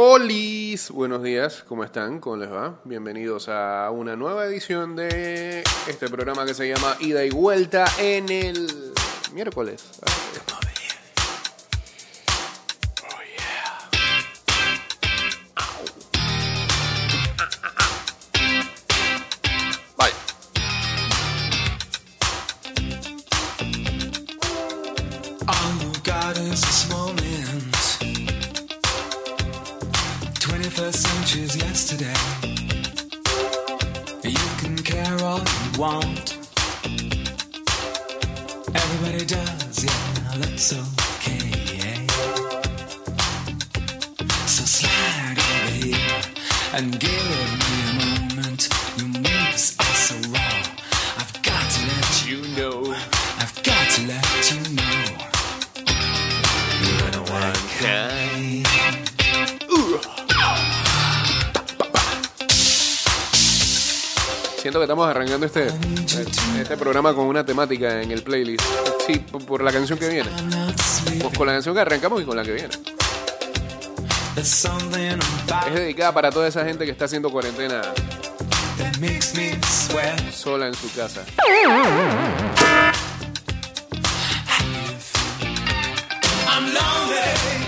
Olis, buenos días, ¿cómo están? ¿Cómo les va? Bienvenidos a una nueva edición de este programa que se llama Ida y Vuelta en el miércoles. Este programa con una temática en el playlist. Sí, por la canción que viene. Pues con la canción que arrancamos y con la que viene. Es dedicada para toda esa gente que está haciendo cuarentena sola en su casa.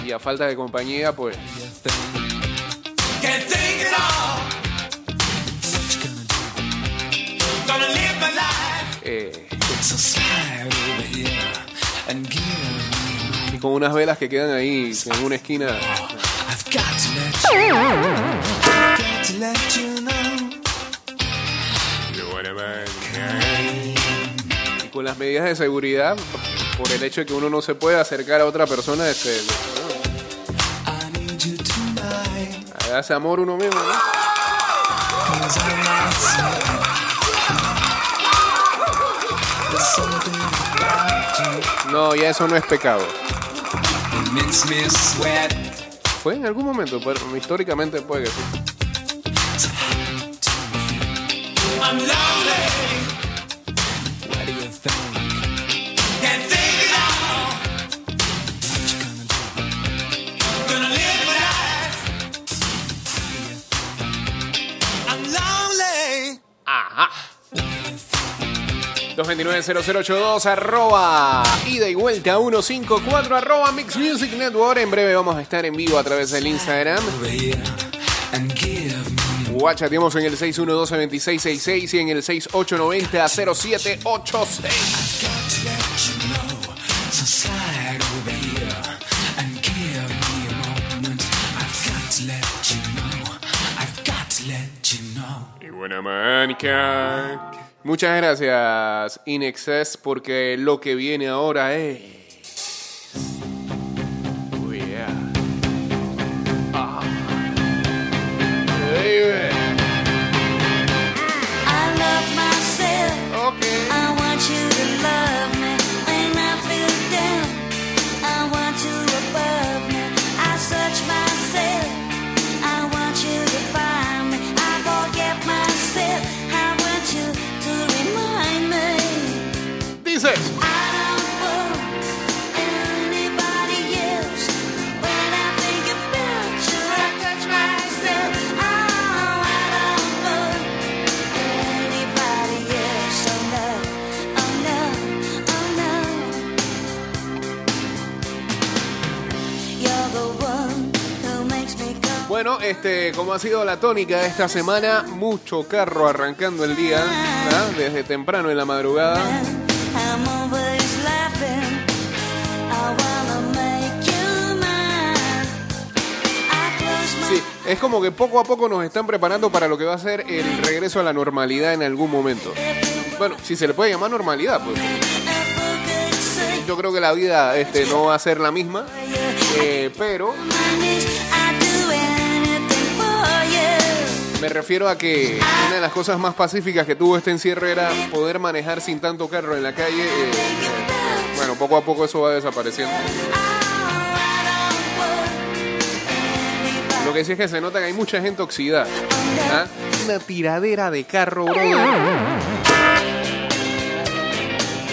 Y a falta de compañía, pues. Eh, y con unas velas que quedan ahí en una esquina. Y con las medidas de seguridad, por el hecho de que uno no se puede acercar a otra persona, este, hace amor uno mismo, ¿no? No, ya eso no es pecado. Fue en algún momento, pero históricamente puede que sí. 229-0082 arroba ida y vuelta 154 arroba Mix Music Network. En breve vamos a estar en vivo a través del Instagram. Guachateamos en el 612-2666 y en el 6890-0786. got to let you know. So slide over here and give me a moment. I've got to let you know. I've got to let you know. Y buena manica. Muchas gracias, Inexcess, porque lo que viene ahora es. Este, como ha sido la tónica de esta semana, mucho carro arrancando el día, desde temprano en la madrugada. Sí, es como que poco a poco nos están preparando para lo que va a ser el regreso a la normalidad en algún momento. Bueno, si se le puede llamar normalidad, pues yo creo que la vida este, no va a ser la misma, eh, pero me refiero a que una de las cosas más pacíficas que tuvo este encierre era poder manejar sin tanto carro en la calle. eh, eh, bueno, poco a poco eso va desapareciendo. Lo que sí es que se nota que hay mucha gente oxidada. ¿ah? Una tiradera de carro.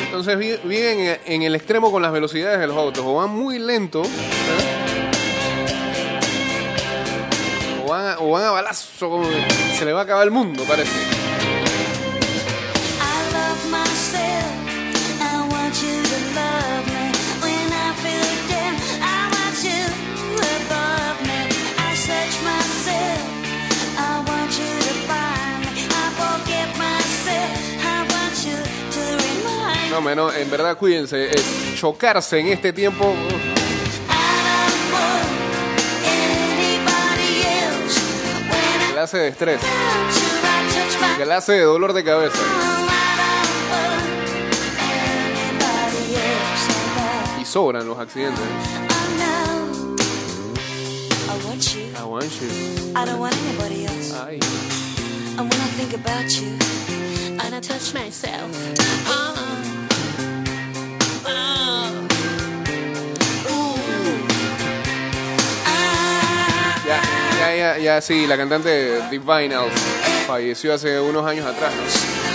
Entonces vi- viven en, en el extremo con las velocidades de los autos. O van muy lento. ¿ah? Van o van a balazo, como se le va a acabar el mundo, parece. No, menos, en verdad, cuídense. eh, chocarse en este tiempo. Clase de estrés, clase de dolor de cabeza. Y sobran los accidentes. I want you. I want you. I don't want anybody else. Ay. And when I think about you, and I touch myself. Uh, uh, ya, sí, la cantante Divinals falleció hace unos años atrás, ¿no?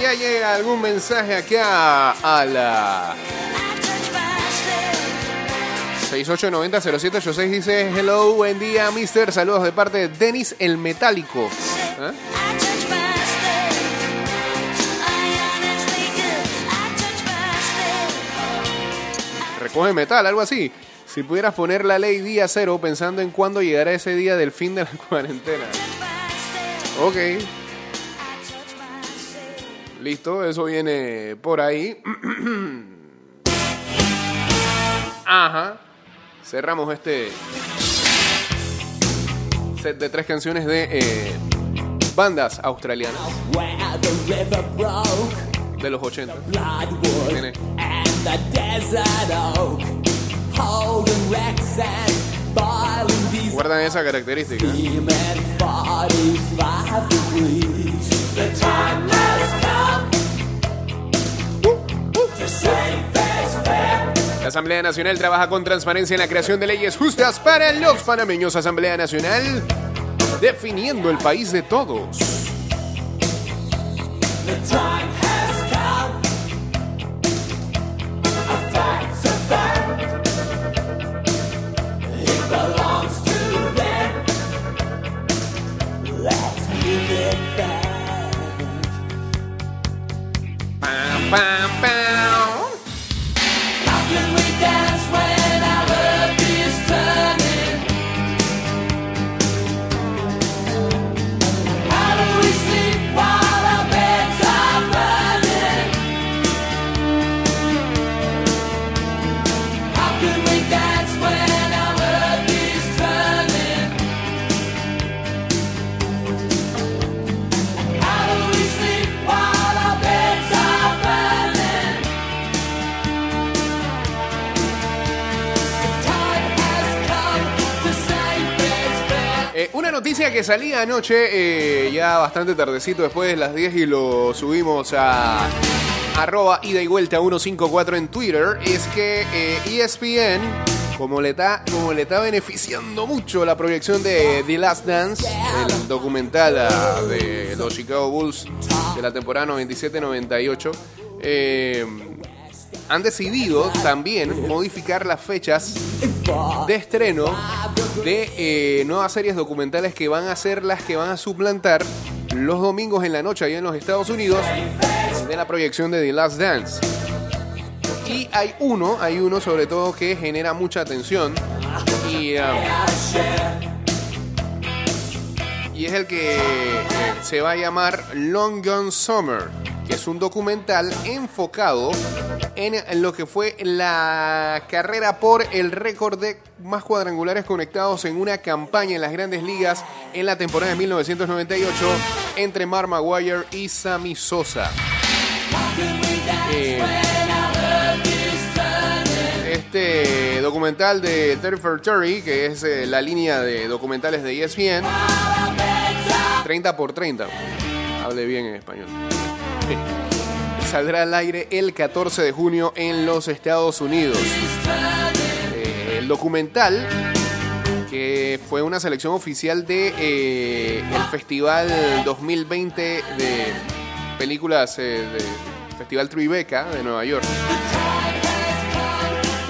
ya llega algún mensaje acá a la I touch myself. 6890-0786 dice Hello, buen día, mister. Saludos de parte de Denis el Metálico. Myself. Recoge metal, algo así. Si pudieras poner la ley día cero pensando en cuándo llegará ese día del fin de la cuarentena. Ok, listo, eso viene por ahí. Ajá. Cerramos este set de tres canciones de eh, bandas australianas de los 80. bloodwood Tiene. and the desert oak, holding wrecks and boiling diesel. Guardan esa característica. Steam at 45 degrees. The time has come to save face fair. La Asamblea Nacional trabaja con transparencia en la creación de leyes justas para los panameños. Asamblea Nacional definiendo el país de todos. Salía anoche, eh, ya bastante tardecito después de las 10 y lo subimos a arroba ida y vuelta 154 en Twitter, es que eh, ESPN, como le, está, como le está beneficiando mucho la proyección de The Last Dance, el documental ah, de los Chicago Bulls de la temporada 97-98, eh, han decidido también modificar las fechas de estreno de eh, nuevas series documentales que van a ser las que van a suplantar los domingos en la noche allá en los Estados Unidos de la proyección de The Last Dance. Y hay uno, hay uno sobre todo que genera mucha atención y, um, es el que eh, se va a llamar Long Gone Summer, que es un documental enfocado en lo que fue la carrera por el récord de más cuadrangulares conectados en una campaña en las grandes ligas en la temporada de 1998 entre Mark Maguire y Sammy Sosa. Eh, este documental de 30 for 30, que es eh, la línea de documentales de ESPN, 30 por 30, hable bien en español, saldrá al aire el 14 de junio en los Estados Unidos. Eh, el documental que fue una selección oficial de eh, el Festival 2020 de películas eh, de Festival Tribeca de Nueva York.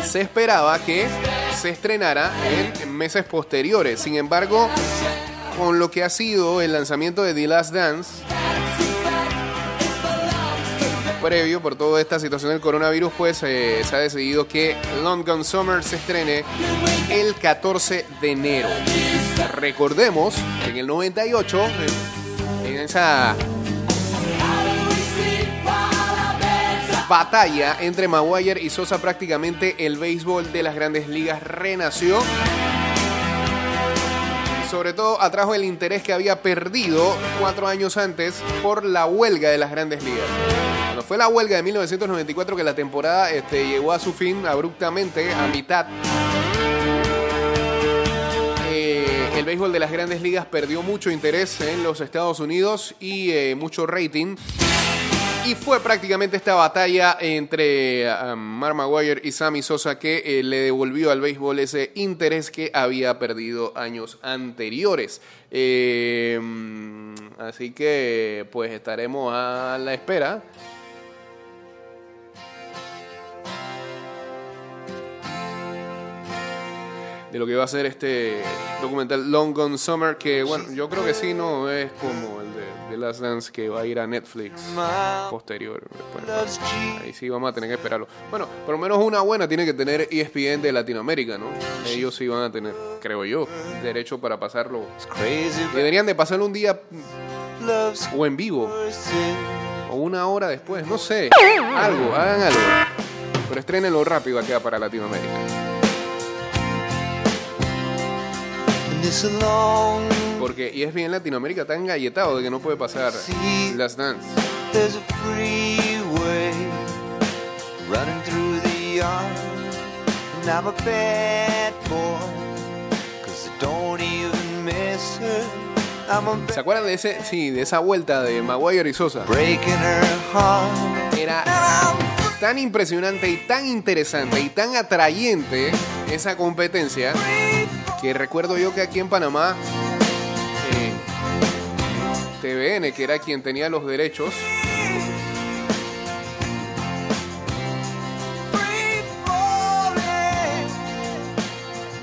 Se esperaba que se estrenara en meses posteriores. Sin embargo, con lo que ha sido el lanzamiento de The Last Dance, previo por toda esta situación del coronavirus, pues eh, se ha decidido que Long Gone Summer se estrene el 14 de enero. Recordemos que en el 98, eh, en esa batalla entre Maguire y Sosa, prácticamente el béisbol de las grandes ligas renació. Sobre todo atrajo el interés que había perdido cuatro años antes por la huelga de las grandes ligas. Cuando fue la huelga de 1994 que la temporada este, llegó a su fin abruptamente, a mitad, eh, el béisbol de las grandes ligas perdió mucho interés en los Estados Unidos y eh, mucho rating. Y fue prácticamente esta batalla entre um, Mark Maguire y Sammy Sosa que eh, le devolvió al béisbol ese interés que había perdido años anteriores. Eh, mm, así que pues estaremos a la espera. De lo que va a ser este documental Long Gone Summer, que bueno, yo creo que sí, no es como el de The Last Dance que va a ir a Netflix posterior. después. ahí sí vamos a tener que esperarlo. Bueno, por lo menos una buena tiene que tener ESPN de Latinoamérica, ¿no? Ellos sí van a tener, creo yo, derecho para pasarlo. Deberían de pasarlo un día o en vivo o una hora después, no sé, algo, hagan algo. Pero estrenenlo rápido acá para Latinoamérica. Yard. And I'm a bad boy, cause I don't even miss her. I'm a ¿Se acuerdan de ese, sí, de esa vuelta de Maguire y Sosa? breaking her heart. Era tan impresionante y tan interesante y tan atrayente esa competencia que recuerdo yo que aquí en Panamá eh, TVN, que era quien tenía los derechos,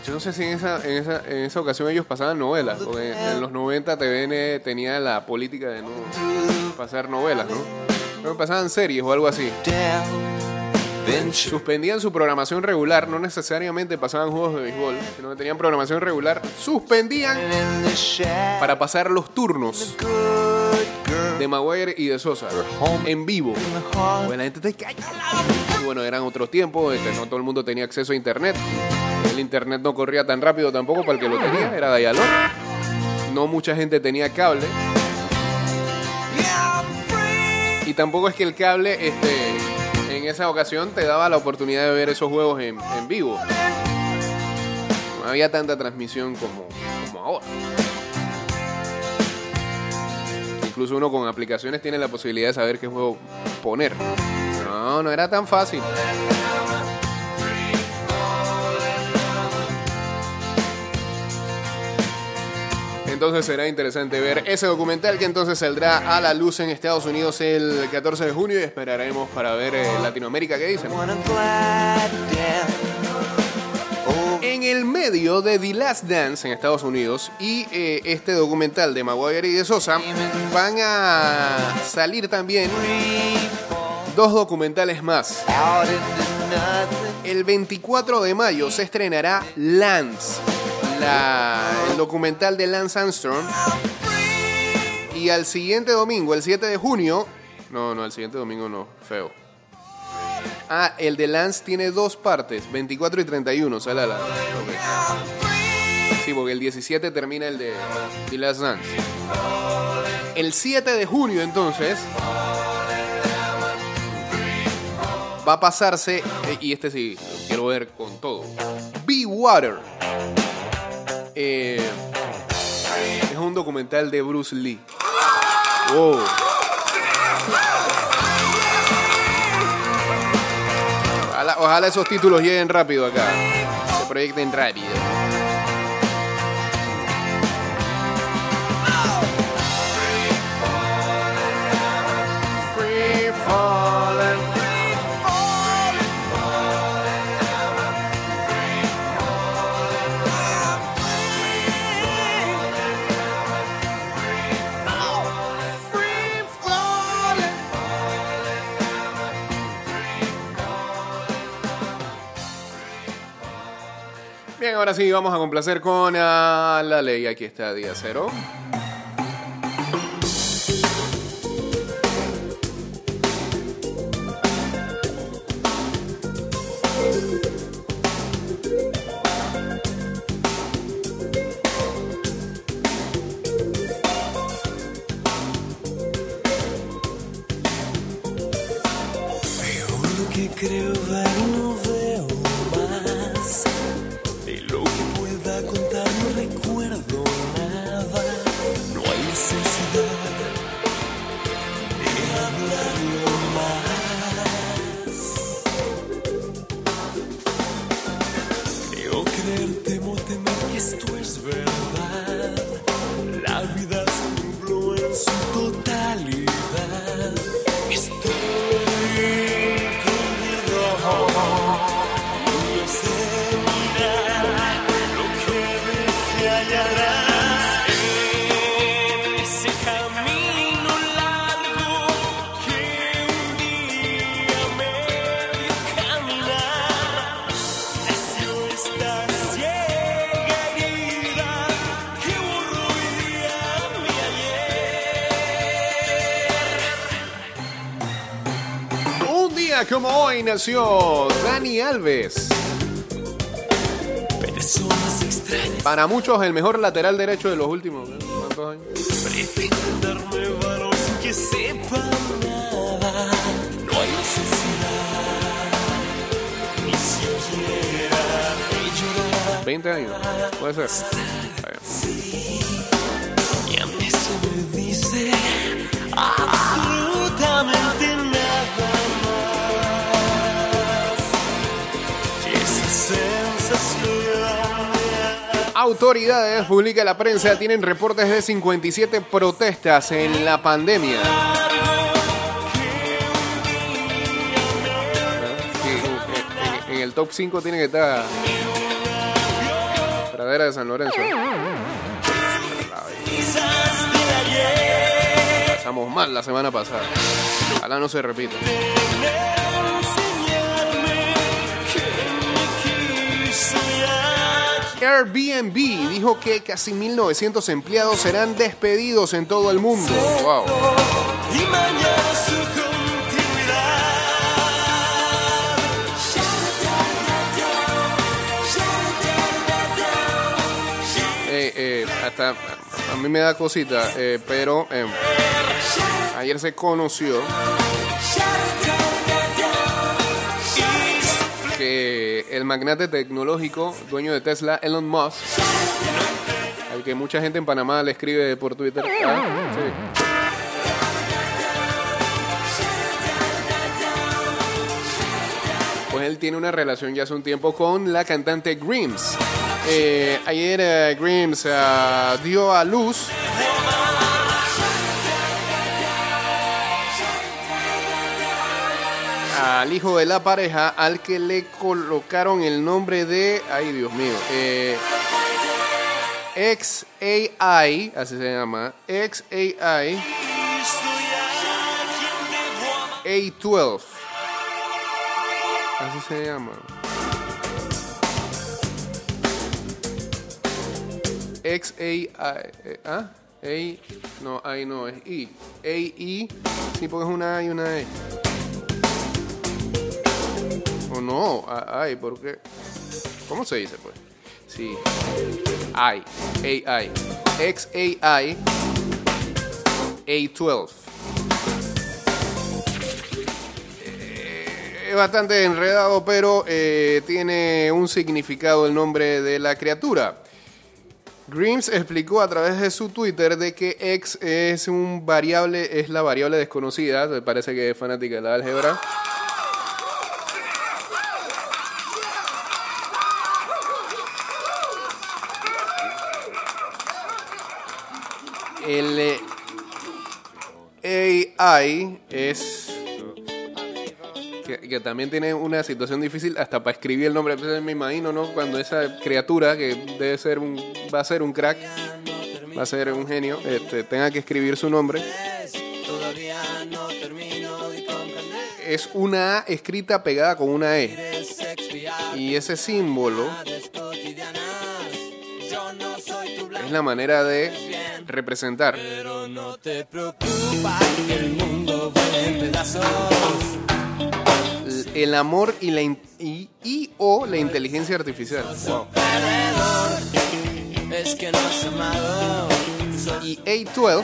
yo no sé si en esa, en esa, en esa ocasión ellos pasaban novelas, porque en los 90 TVN tenía la política de no pasar novelas, ¿no? Que pasaban series o algo así. Suspendían su programación regular, no necesariamente pasaban juegos de béisbol, sino que tenían programación regular, suspendían para pasar los turnos de Maguire y de Sosa en vivo. Pues la gente te. Y bueno, eran otros tiempos, este, no todo el mundo tenía acceso a internet. El internet no corría tan rápido tampoco para el que lo tenía, era Dialog. No mucha gente tenía cable. Y tampoco es que el cable este, en esa ocasión te daba la oportunidad de ver esos juegos en, vivo. No había tanta transmisión como, como ahora. Incluso uno con aplicaciones tiene la posibilidad de saber qué juego poner. No, no era tan fácil. Entonces será interesante ver ese documental que entonces saldrá a la luz en Estados Unidos el 14 de junio y esperaremos para ver eh, Latinoamérica qué dicen. En el medio de The Last Dance en Estados Unidos y eh, este documental de Maguire y de Sosa van a salir también dos documentales más. El 24 de mayo se estrenará Lance, la- el documental de Lance Armstrong. Y al siguiente domingo, el 7 de junio, no, no, el siguiente domingo no, feo. Ah, el de Lance tiene dos partes, 24 y 31, sale a la... Sí, porque el 17 termina el de The Last. El 7 de junio, entonces, va a pasarse, eh, y este sí, quiero ver con todo. Be Water. Eh, es un documental de Bruce Lee. Wow. Ojalá, ojalá esos títulos lleguen rápido acá. Se proyecten rápido. Ahora sí, vamos a complacer con ah, la ley. Aquí está, día cero. Nació Dani Alves. Personas extrañas Para muchos, el mejor lateral derecho de los últimos. ¿eh? ¿Cuántos años? que sepan nada. No hay necesidad ni siquiera de llorar. 20 años. Puede ser. Bien. Y a mí eso me dice absolutamente Autoridades, publica la prensa, tienen reportes de 57 protestas en la pandemia. En, el top 5 tiene que estar Pradera de San Lorenzo. Pasamos mal la semana pasada. Ojalá no se repita. Airbnb dijo que casi 1.900 empleados serán despedidos en todo el mundo. Wow. Eh, eh, hasta a mí me da cosita, eh, pero eh, ayer se conoció el magnate tecnológico, dueño de Tesla, Elon Musk, al que mucha gente en Panamá le escribe por Twitter. ah. Pues él tiene una relación ya hace un tiempo con la cantante Grims. Eh, ayer eh, Grims ah, dio a luz al hijo de la pareja al que le colocaron el nombre de, ay Dios mío, eh, XAI, así se llama, XAI A12. Así se llama. XAI. eh, ¿Ah? A. No, I no, es I. AI. Sí, porque es una A y una E. no, ay, porque. ¿Cómo se dice, pues? Sí. I. AI. XAI. A12. Es bastante enredado, pero eh, tiene un significado el nombre de la criatura. Grimes explicó a través de su Twitter de que X es un variable, es la variable desconocida, parece que es fanática de la álgebra. El AI es que, también tiene una situación difícil hasta para escribir el nombre. Me imagino, ¿no? Cuando esa criatura, que debe ser un, va a ser un crack, va a ser un genio, este, tenga que escribir su nombre. Es una A escrita pegada con una E. Y ese símbolo Es la manera de representar. Pero no te preocupa el mundo vuele en pedazos. El amor y, la in- y, y o la inteligencia artificial. Wow. Perdedor, es que no has amado. Sos Y A12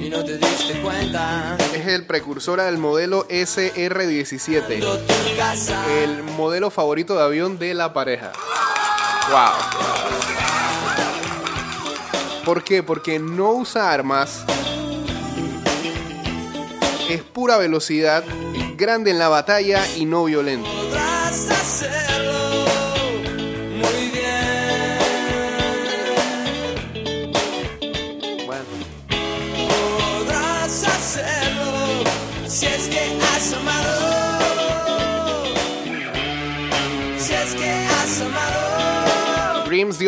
y no te diste cuenta. es el precursor del modelo SR17, Tu casa el modelo favorito de avión de la pareja. Wow. ¿Por qué? Porque no usa armas. Es pura velocidad, grande en la batalla y no violento.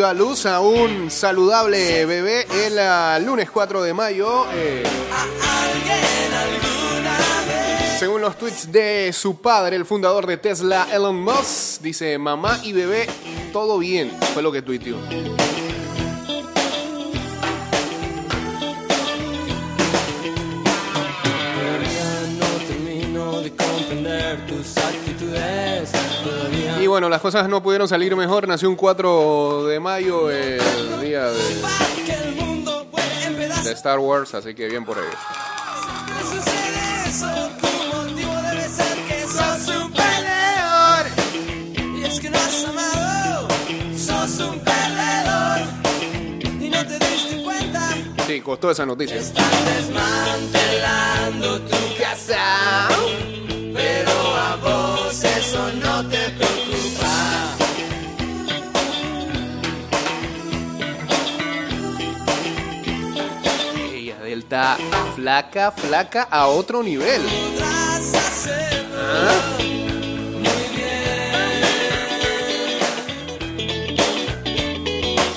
A luz a un saludable bebé el ah, lunes 4 de mayo. eh, según los tweets de su padre, el fundador de Tesla, Elon Musk, dice: Mamá y bebé, todo bien. Fue lo que tuiteó. Bueno, las cosas no pudieron salir mejor. Nació un 4 de mayo, el día de, de Star Wars, así que bien por ellos. Sí, costó esa noticia. están desmantelando tu casa. Pero a vos eso no flaca, flaca a otro nivel. ¿Ah? muy bien.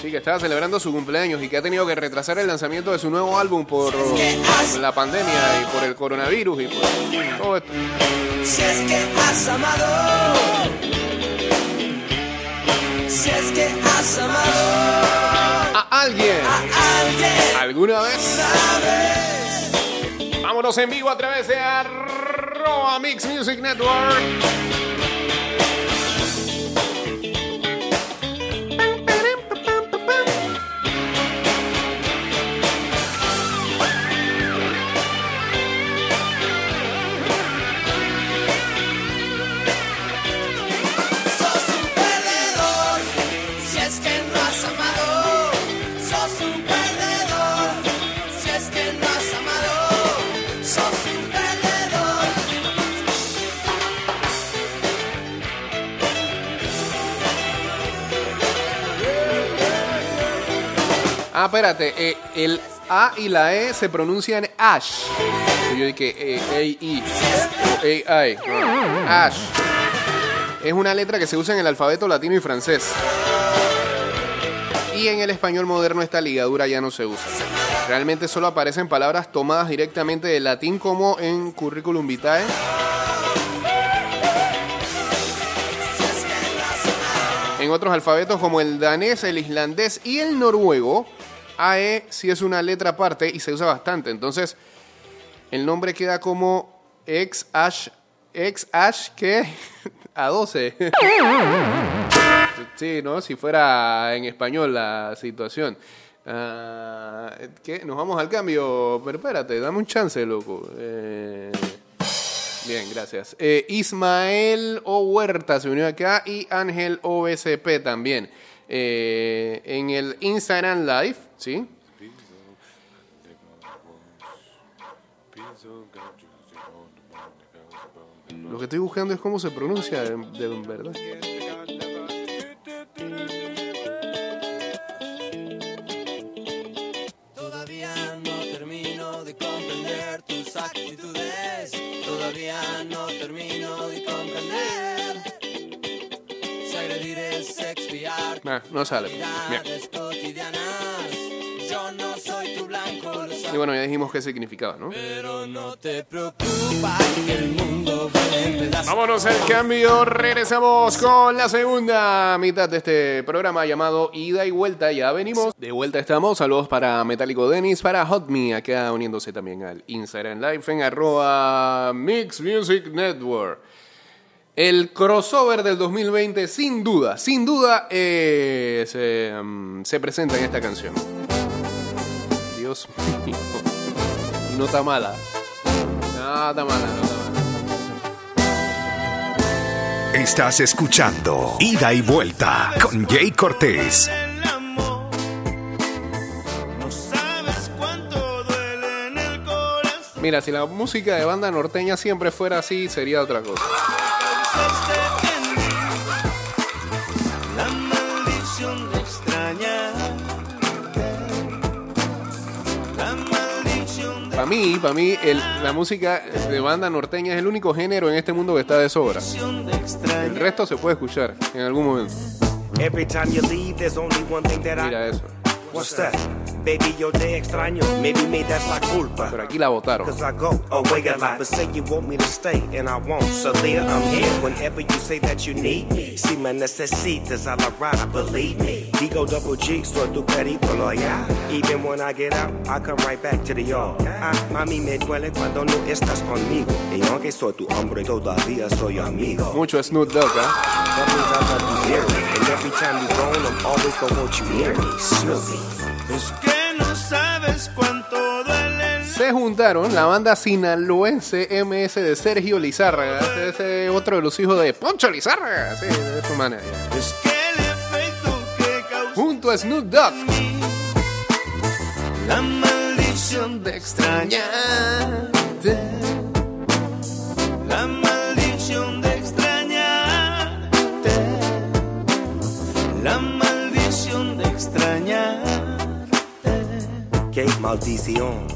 Sí, que estaba celebrando su cumpleaños y que ha tenido que retrasar el lanzamiento de su nuevo álbum por la pandemia y por el coronavirus y por todo esto. Si es que has amado, si es que has amado A alguien, a alguien alguna vez, en vivo a través de arroba Mix Music Network. Ah, espérate, eh, el A y la E se pronuncian Ash. Yo dije eh, A-I, A-I, no, Ash. Es una letra que se usa en el alfabeto latino y francés. Y en el español moderno esta ligadura ya no se usa. Realmente solo aparecen palabras tomadas directamente del latín como en curriculum vitae. En otros alfabetos como el danés, el islandés y el noruego, AE sí es una letra aparte y se usa bastante. Entonces, el nombre queda como ex ash, ex ash que a 12. Sí, ¿no? Si fuera en español la situación. Ah, ¿Qué? Nos vamos al cambio. Pero espérate, dame un chance, loco. Eh, Bien, gracias. Eh, Ismael O. Huerta se unió acá y Ángel OSP también. Eh, en el Instagram Live, ¿sí? Lo que estoy buscando es cómo se pronuncia de, de verdad. Todavía no termino de comprender tus actitudes. Todavía no termino de comprender. No sale. Y bueno, ya dijimos qué significaba, ¿no? Pero no te preocupes que el mundo. Vámonos al cambio, regresamos con la segunda mitad de este programa llamado Ida y Vuelta. Ya venimos, de vuelta estamos. Saludos para Metálico Dennis, para Hot Me, acá uniéndose también al Instagram Live en arroba Mix Music Network. El crossover del 2020, sin duda, sin duda, eh, se, mm, se presenta en esta canción. Dios mío. Y no está mala. No, está mala, no está mala. Estás escuchando Ida y Vuelta con Jay Cortés. el amor. No sabes cuánto duele en el corazón. Mira, si la música de banda norteña siempre fuera así, sería otra cosa. Para mí, para mí, el- la música de banda norteña es el único género en este mundo que está de sobra. El resto se puede escuchar en algún momento. Every time you leave, there's only one thing that I. Mira eso. What's that? Baby, yo te extraño. Maybe me that's la culpa. Pero aquí la votaron. Cause I go away a lot. But say you want me to stay, and I won't. So there, I'm here whenever you say that you need me. Si me necesitas a la rara, believe me. Digo double G, soy tu periplo, yeah. Even when I get out, I come right back to the yard. Ah, mami, me duele cuando no estás conmigo. Y aunque soy tu hombre, todavía soy amigo. Mucho Snoop Dogg, ¿ah? That means I love you dearly. And every time you gone, I'm always gonna want you near me. Snoopy. Es que no sabes cuánto duele Se juntaron la banda sinaloense MS de Sergio Lizárraga. Ese es otro de los hijos de Poncho Lizárraga. Sí, de su manera. Es que el efecto que Junto a Snoop Dogg. la maldición de extrañarte. Maldición.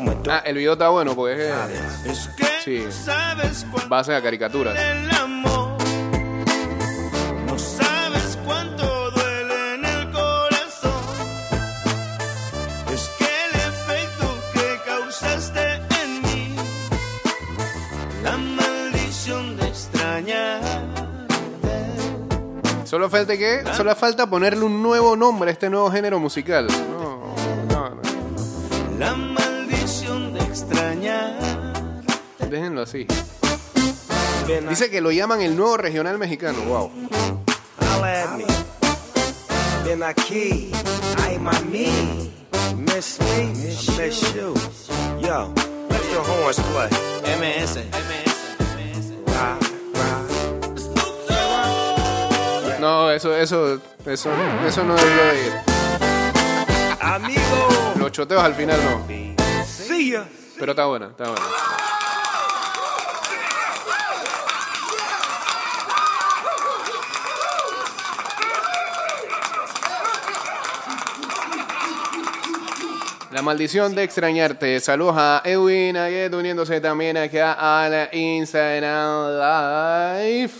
my door. Ah, el video está bueno porque es Es que Sí. sabes cuánto base a caricaturas. el amor. No sabes cuánto duele en el corazón. Es que el efecto que causaste en mí, la maldición de extrañar. Solo falta que, solo falta ponerle un nuevo nombre a este nuevo género musical. No, Déjenlo así. Dice que lo llaman el nuevo regional mexicano. Wow. Holla at me. Ven aquí. Ay, mami. Miss me? I miss you. Yo, let your horns play. MS. Ride, ride. No, eso, eso, eso, eso no debió de ir. Amigo. Los choteos al final no. See ya. Pero está buena, está buena. La maldición de extrañarte. Saludos a Edwin Aguet uniéndose también acá a la Instagram Live.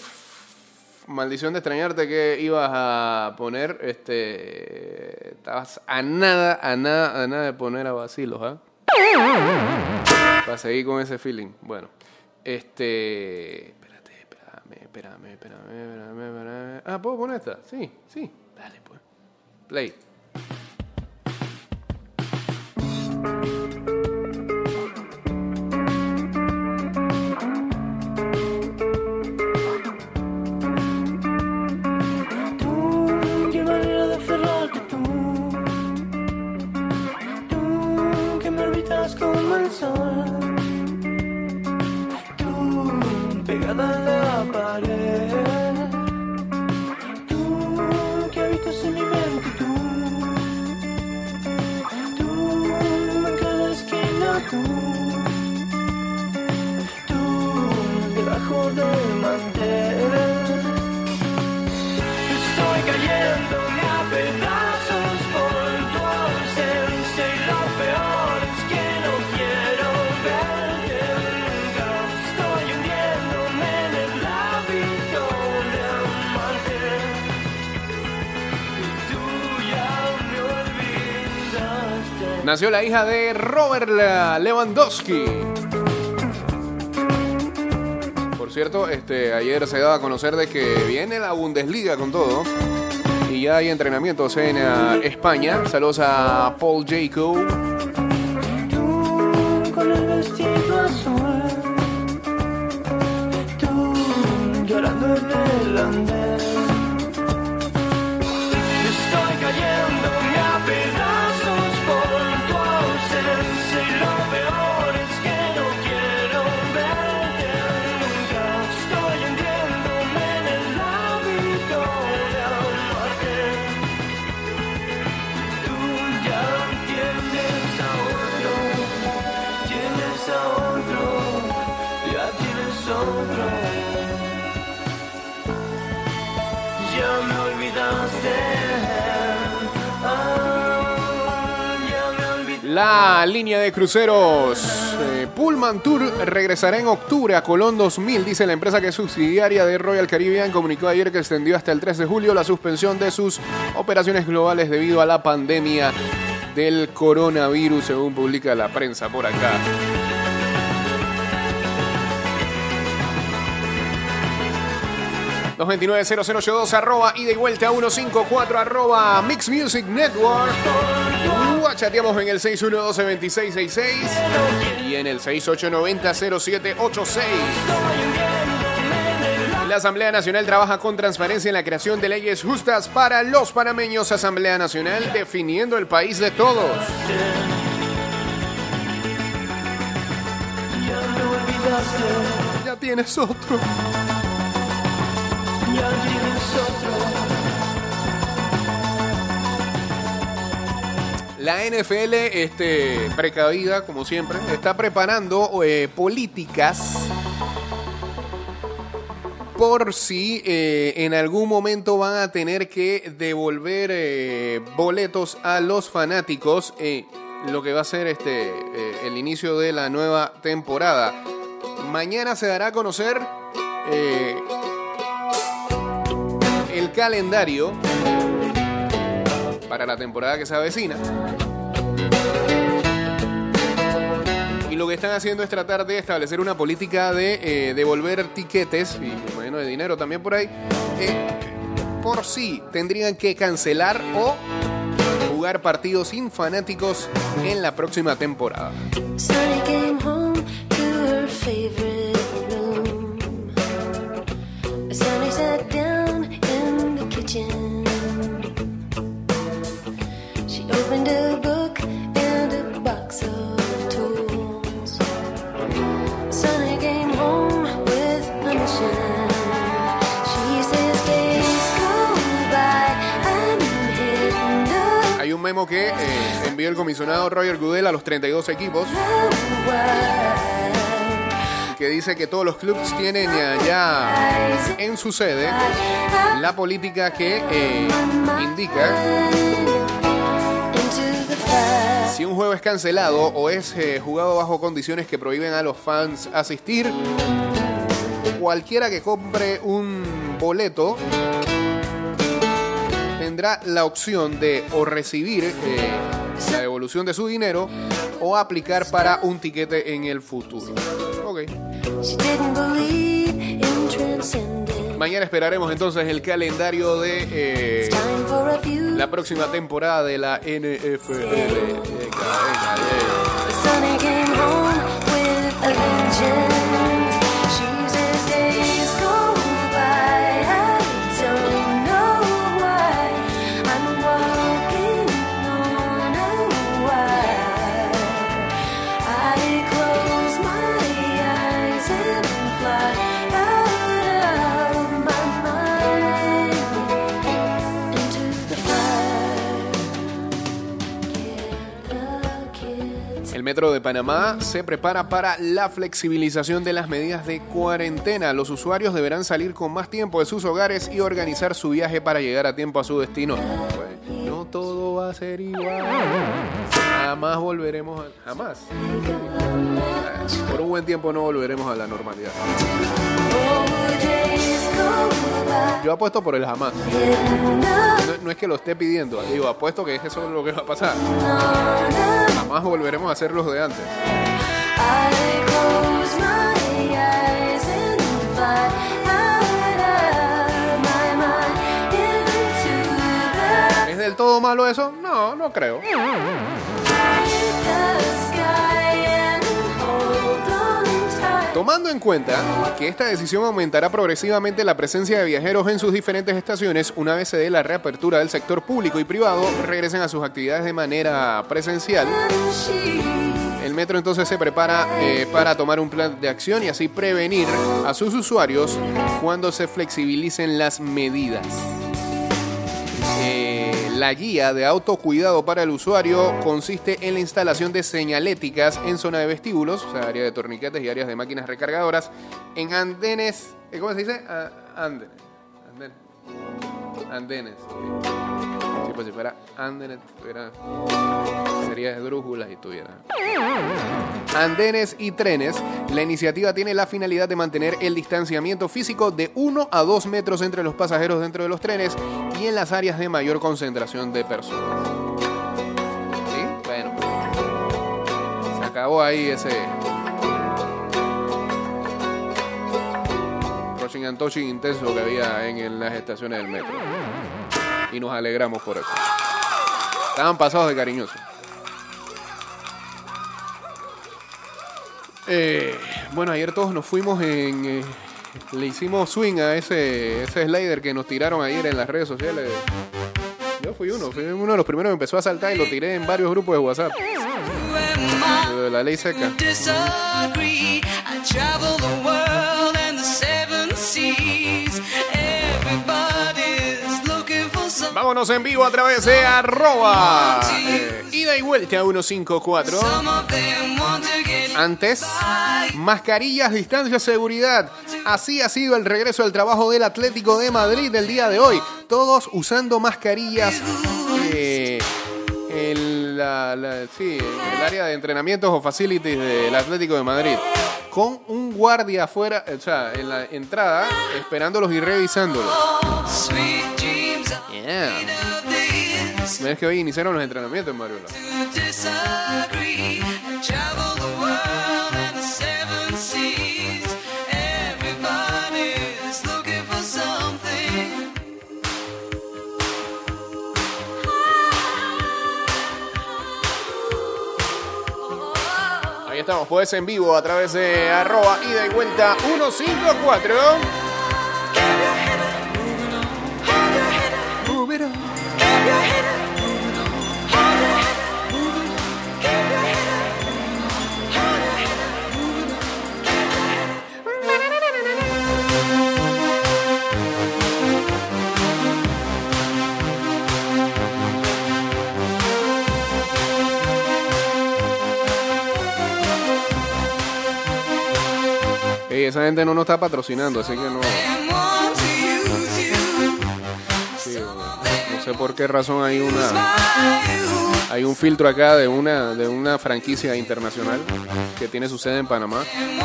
Maldición de extrañarte que ibas a poner. Este. Estabas a nada, a nada, a nada de poner a vacilos, ¿ah? Para seguir con ese feeling. Bueno, este. Espérate, espérame, espérame, espérame, espérame, espérame. Ah, ¿puedo poner esta? Sí, sí. Dale, pues. Play. Nació la hija de Robert Lewandowski. Por cierto, este, ayer se daba a conocer de que viene la Bundesliga con todo. Y ya hay entrenamientos en eh, España. Saludos a Paul Jacob. La línea de cruceros eh, Pullman Tour regresará en octubre a Colón 2000, dice la empresa que es subsidiaria de Royal Caribbean. Comunicó ayer que extendió hasta el 3 de julio la suspensión de sus operaciones globales debido a la pandemia del coronavirus, según publica la prensa por acá. ...229-0082 arroba ida y vuelta 154 arroba Mix Music Network. Chateamos en el 612-2666 y en el 6890-0786. La Asamblea Nacional trabaja con transparencia en la creación de leyes justas para los panameños. Asamblea Nacional definiendo el país de todos. Ya tienes otro. La NFL, este, precavida, como siempre, está preparando eh, políticas por si eh, en algún momento van a tener que devolver eh, boletos a los fanáticos. lo que va a ser este el inicio de la nueva temporada. Mañana se dará a conocer calendario para la temporada que se avecina. Y lo que están haciendo es tratar de establecer una política de eh, devolver tiquetes, y imagino de dinero también por ahí, eh, por si tendrían que cancelar o jugar partidos sin fanáticos en la próxima temporada. El comisionado Roger Goodell a los 32 equipos. Que dice que todos los clubes tienen ya, en su sede la política que eh, indica si un juego es cancelado o es eh, jugado bajo condiciones que prohíben a los fans asistir, cualquiera que compre un boleto tendrá la opción de o recibir eh, la devolución de su dinero o aplicar para un tiquete en el futuro. Ok. Mañana esperaremos entonces el calendario de eh, la próxima temporada de la NFL. El Metro de Panamá se prepara para la flexibilización de las medidas de cuarentena. Los usuarios deberán salir con más tiempo de sus hogares y organizar su viaje para llegar a tiempo a su destino. No todo va a ser igual. Jamás volveremos a... Jamás. Por un buen tiempo no volveremos a la normalidad. Yo apuesto por el jamás. No, no es que lo esté pidiendo, digo, apuesto que eso es lo que va a pasar. Jamás volveremos a hacer los de antes. ¿Es del todo malo eso? No, no creo. Tomando en cuenta que esta decisión aumentará progresivamente la presencia de viajeros en sus diferentes estaciones una vez se dé la reapertura del sector público y privado, regresen a sus actividades de manera presencial. El metro entonces se prepara eh, para tomar un plan de acción y así prevenir a sus usuarios cuando se flexibilicen las medidas. Eh, la guía de autocuidado para el usuario consiste en la instalación de señaléticas en zona de vestíbulos, o sea, área de torniquetes y áreas de máquinas recargadoras, en andenes, eh, ¿cómo se dice? Ah, andenes. Andenes. Andenes. Pues si fuera andenes, fuera, sería esdrújulas y tuviera. Andenes y trenes, la iniciativa tiene la finalidad de mantener el distanciamiento físico de 1 a 2 metros entre los pasajeros dentro de los trenes y en las áreas de mayor concentración de personas. ¿Sí? Bueno. Se acabó ahí ese... Rushing and touching intenso que había en las estaciones del metro. Y nos alegramos por eso. Estaban pasados de cariñoso. Eh, bueno, ayer todos nos fuimos en. eh, le hicimos swing a ese, ese slider que nos tiraron ayer en las redes sociales. Yo fui uno, fui uno de los primeros que empezó a saltar y lo tiré en varios grupos de WhatsApp. De la ley seca. Vámonos en vivo a través de arroba ida y vuelta 154. Some of them want to get Antes, mascarillas, distancia, seguridad. Así ha sido el regreso al trabajo del Atlético de Madrid del día de hoy. Todos usando mascarillas. eh, en la- el área de entrenamientos o facilities del Atlético de Madrid. Con un guardia afuera, o sea, en la entrada, esperándolos y revisándolos. Yeah. Of this Es que hoy iniciaron los entrenamientos en Mariola. Ahí estamos, pues en vivo a través de arroba ida y vuelta 154. Esa gente no nos está patrocinando, así que no, no sé por qué razón hay una hay un filtro acá de una de una franquicia internacional que tiene su sede en Panamá.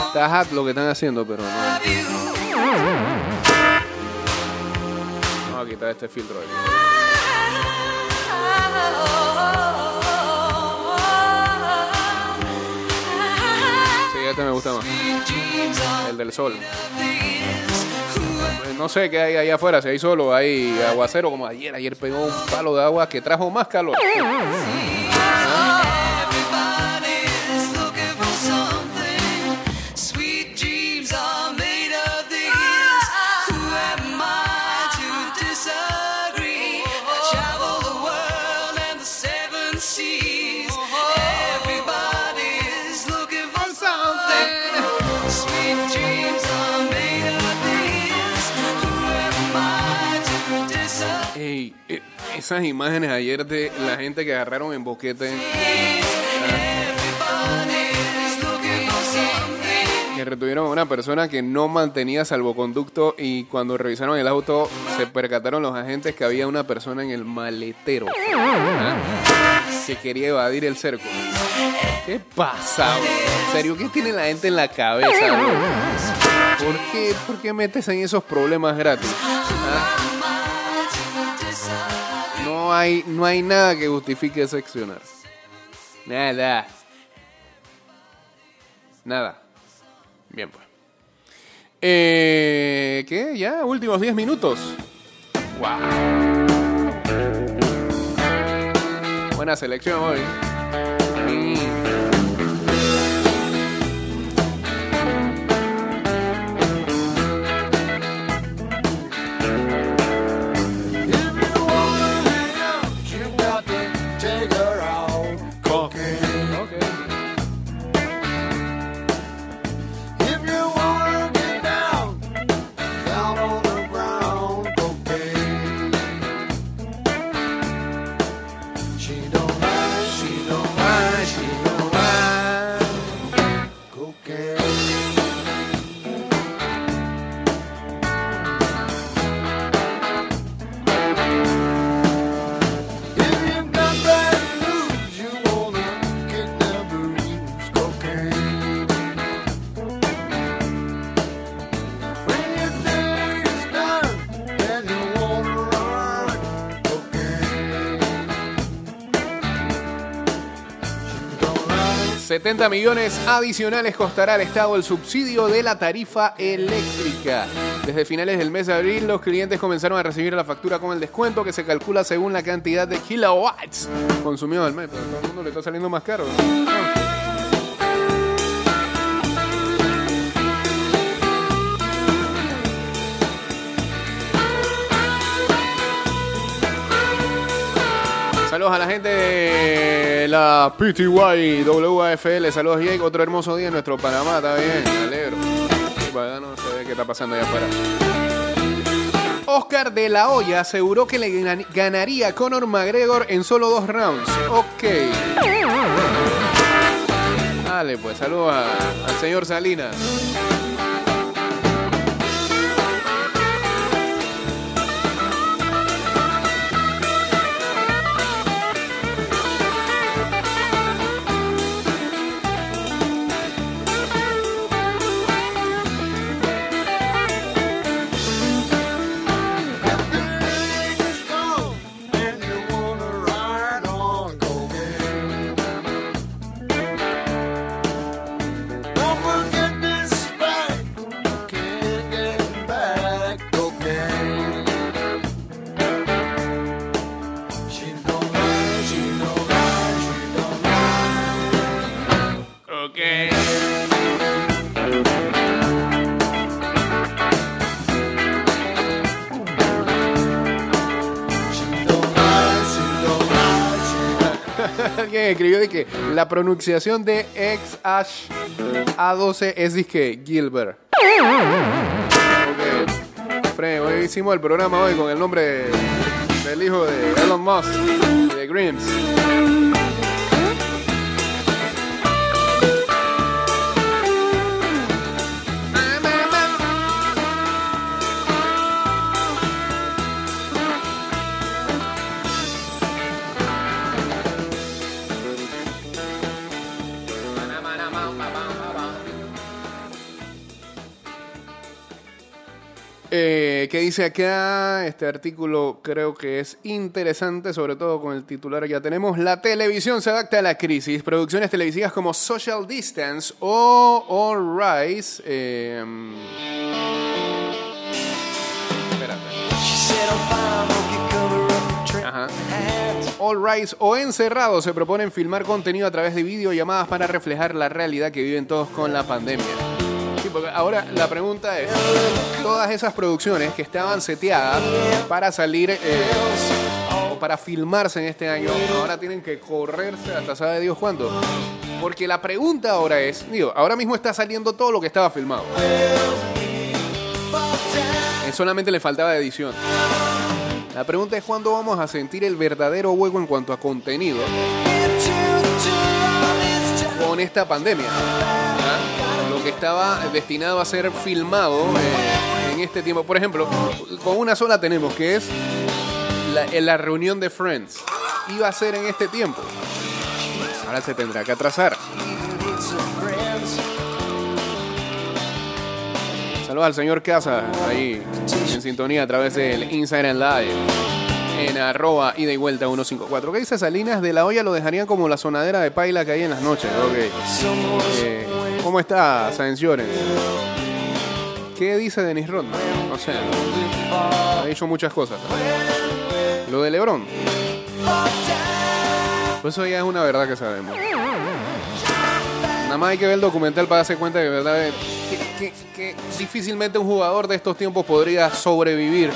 Está hot lo que están haciendo, pero no. Vamos a quitar este filtro de este me gusta más. El del sol. Eh, No sé qué hay ahí afuera, si hay solo, hay aguacero como ayer. Ayer pegó un palo de agua que trajo más calor. Esas imágenes ayer de la gente que agarraron en boquete. retuvieron a una persona que no mantenía salvoconducto y cuando revisaron el auto se percataron los agentes que había una persona en el maletero que quería evadir el cerco. ¿Qué pasa? bro? En serio, ¿qué tiene la gente en la cabeza? ¿Por qué, ¿Por qué metes en esos problemas gratis? ¿Ah? No hay, no hay nada que justifique seccionar. Nada. Nada. Bien, pues. Eh, ¿Qué? ¿Ya? Últimos 10 minutos. ¡Wow! Buena selección hoy. ...70 millones adicionales costará al Estado el subsidio de la tarifa eléctrica. Desde finales del mes de abril, los clientes comenzaron a recibir la factura con el descuento que se calcula según la cantidad de kilowatts consumidos al mes. Pero a todo el mundo le está saliendo más caro. Saludos a la gente de la PTY WAFL. Saludos, Jake. Otro hermoso día en nuestro Panamá. Está bien, me alegro. No sé qué está pasando allá afuera. Oscar de la Hoya aseguró que le gana- ganaría a Conor McGregor en solo dos rounds. Ok. Dale, pues saludos al señor Salinas. Pronunciación de ex Ash A12 es disque Gilbert. Ok. Fred, hoy hicimos el programa hoy con el nombre del hijo de Elon Musk, de Grims. Eh, ¿Qué dice acá? Este artículo creo que es interesante, sobre todo con el titular ya tenemos. La televisión se adapta a la crisis. Producciones televisivas como Social Distance o All Rise. eh, espérate. Ajá. All Rise o Encerrado se proponen filmar contenido a través de videollamadas para reflejar la realidad que viven todos con la pandemia. Ahora la pregunta es, todas esas producciones que estaban seteadas para salir eh, o para filmarse en este año, ahora tienen que correrse hasta sabe Dios cuándo. Porque la pregunta ahora es, digo, ahora mismo está saliendo todo lo que estaba filmado. Eh, solamente le faltaba edición. La pregunta es cuándo vamos a sentir el verdadero hueco en cuanto a contenido con esta pandemia. Estaba destinado a ser filmado eh, en este tiempo. Por ejemplo, con una sola tenemos, que es la, en la reunión de Friends. Iba a ser en este tiempo. Ahora se tendrá que atrasar. Saludos al señor Casa, ahí en sintonía a través del Instagram Live. En arroba ida y vuelta 154. ¿Qué dice Salinas? De la olla lo dejarían como la sonadera de paila que hay en las noches. Ok. Eh, ¿Cómo está, Sanciones? ¿Qué dice Denis Rodman? No sé. Ha dicho muchas cosas. Lo de Lebron. Pues eso ya es una verdad que sabemos. Nada más hay que ver el documental para darse cuenta de verdad, que- que difícilmente un jugador de estos tiempos podría sobrevivir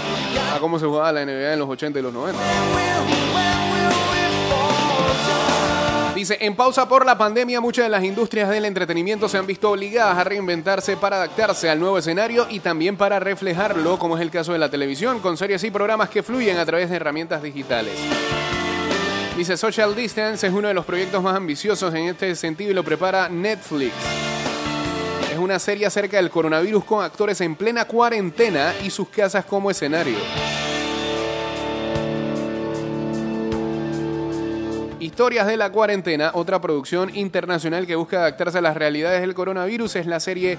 a cómo se jugaba la NBA en los 80 y los 90. Dice, en pausa por la pandemia, muchas de las industrias del entretenimiento se han visto obligadas a reinventarse para adaptarse al nuevo escenario y también para reflejarlo, como es el caso de la televisión, con series y programas que fluyen a través de herramientas digitales. Dice, Social Distance es uno de los proyectos más ambiciosos en este sentido y lo prepara Netflix. Es una serie acerca del coronavirus con actores en plena cuarentena y sus casas como escenario. Historias de la cuarentena, otra producción internacional que busca adaptarse a las realidades del coronavirus, es la serie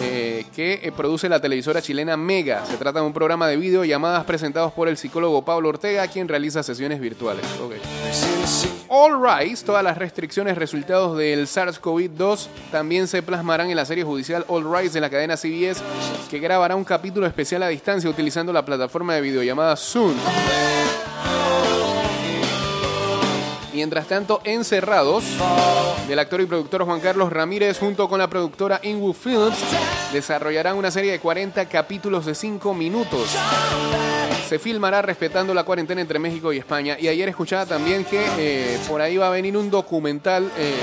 eh, que eh, produce la televisora chilena Mega. Se trata de un programa de video y llamadas presentados por el psicólogo Pablo Ortega, quien realiza sesiones virtuales. All Rise, todas las restricciones resultados del SARS-CoV-2 también se plasmarán en la serie judicial All Rise de la cadena CBS, que grabará un capítulo especial a distancia utilizando la plataforma de videollamada Zoom. Mientras tanto, Encerrados, del actor y productor Juan Carlos Ramírez, junto con la productora Inwood Films, desarrollarán una serie de 40 capítulos de 5 minutos. Se filmará respetando la cuarentena entre México y España. Y ayer escuchaba también que eh, por ahí va a venir un documental eh,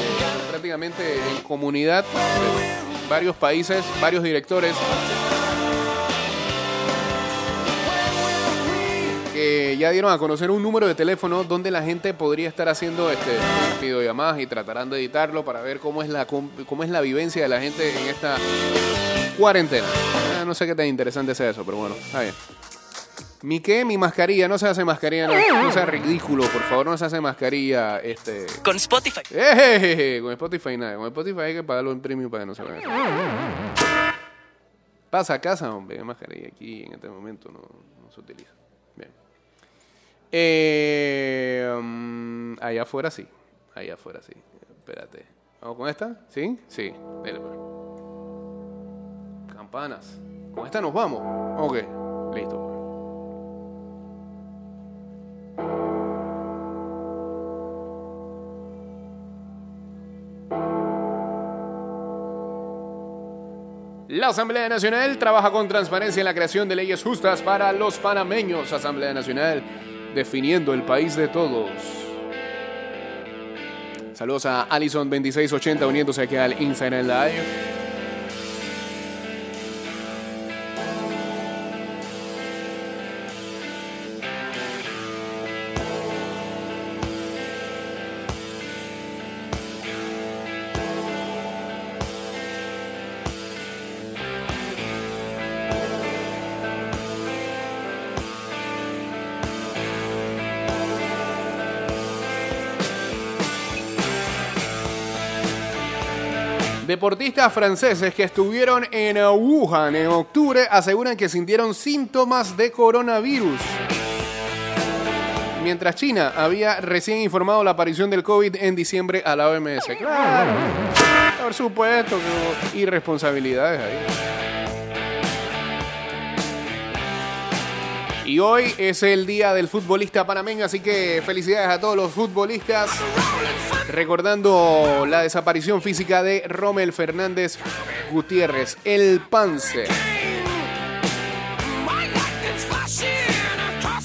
prácticamente en comunidad varios países, varios directores. Que ya dieron a conocer un número de teléfono donde la gente podría estar haciendo este videollamadas y tratarán de editarlo para ver cómo es la cómo es la vivencia de la gente en esta cuarentena. Ah, no sé qué tan interesante sea eso, pero bueno, está bien. ¿Mi qué? Mi mascarilla. No se hace mascarilla, no, no sea ridículo, por favor, no se hace mascarilla. Este. Con Spotify. ¡Eh! Con Spotify nada. Con Spotify hay que pagarlo en premium para que no se vea. Pasa a casa, hombre. Mascarilla aquí en este momento no, no se utiliza. Eh, mm, allá afuera sí. Allá afuera sí. Espérate. ¿Vamos con esta? ¿Sí? Sí. Pues. Campanas. Con esta nos vamos. Ok. Listo. La Asamblea Nacional trabaja con transparencia en la creación de leyes justas para los panameños. Asamblea Nacional definiendo el país de todos. Saludos a Allison2680 uniéndose aquí al Instagram Live. Deportistas franceses que estuvieron en Wuhan en octubre aseguran que sintieron síntomas de coronavirus. Mientras China había recién informado la aparición del COVID en diciembre a la OMS. Claro, por supuesto irresponsabilidades ahí. Y hoy es el día del futbolista panameño, así que felicidades a todos los futbolistas. Recordando la desaparición física de Rommel Fernández Gutiérrez, el Pance.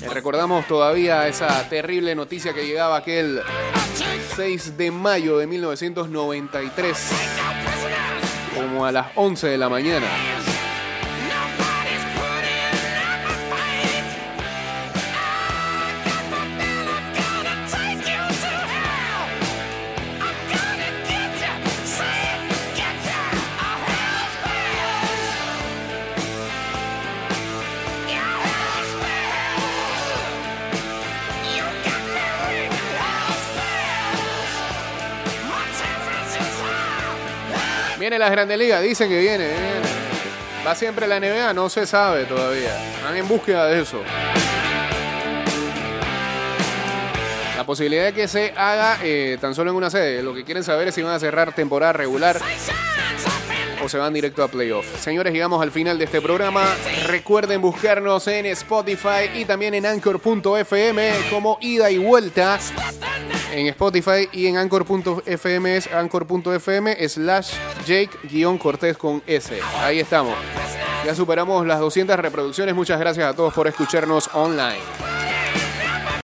Eh, Recordamos todavía esa terrible noticia que llegaba aquel 6 de mayo de 1993, como a las 11 de la mañana. Viene las grandes ligas, dicen que viene, viene. Va siempre la NBA, no se sabe todavía. Están en búsqueda de eso. La posibilidad de que se haga eh, tan solo en una sede. Lo que quieren saber es si van a cerrar temporada regular o se van directo a playoff. Señores, llegamos al final de este programa. Recuerden buscarnos en Spotify y también en anchor.fm como ida y vuelta. En Spotify y en anchor.fm es anchor.fm slash Jake-Cortés con S. Ahí estamos. Ya superamos las 200 reproducciones. Muchas gracias a todos por escucharnos online.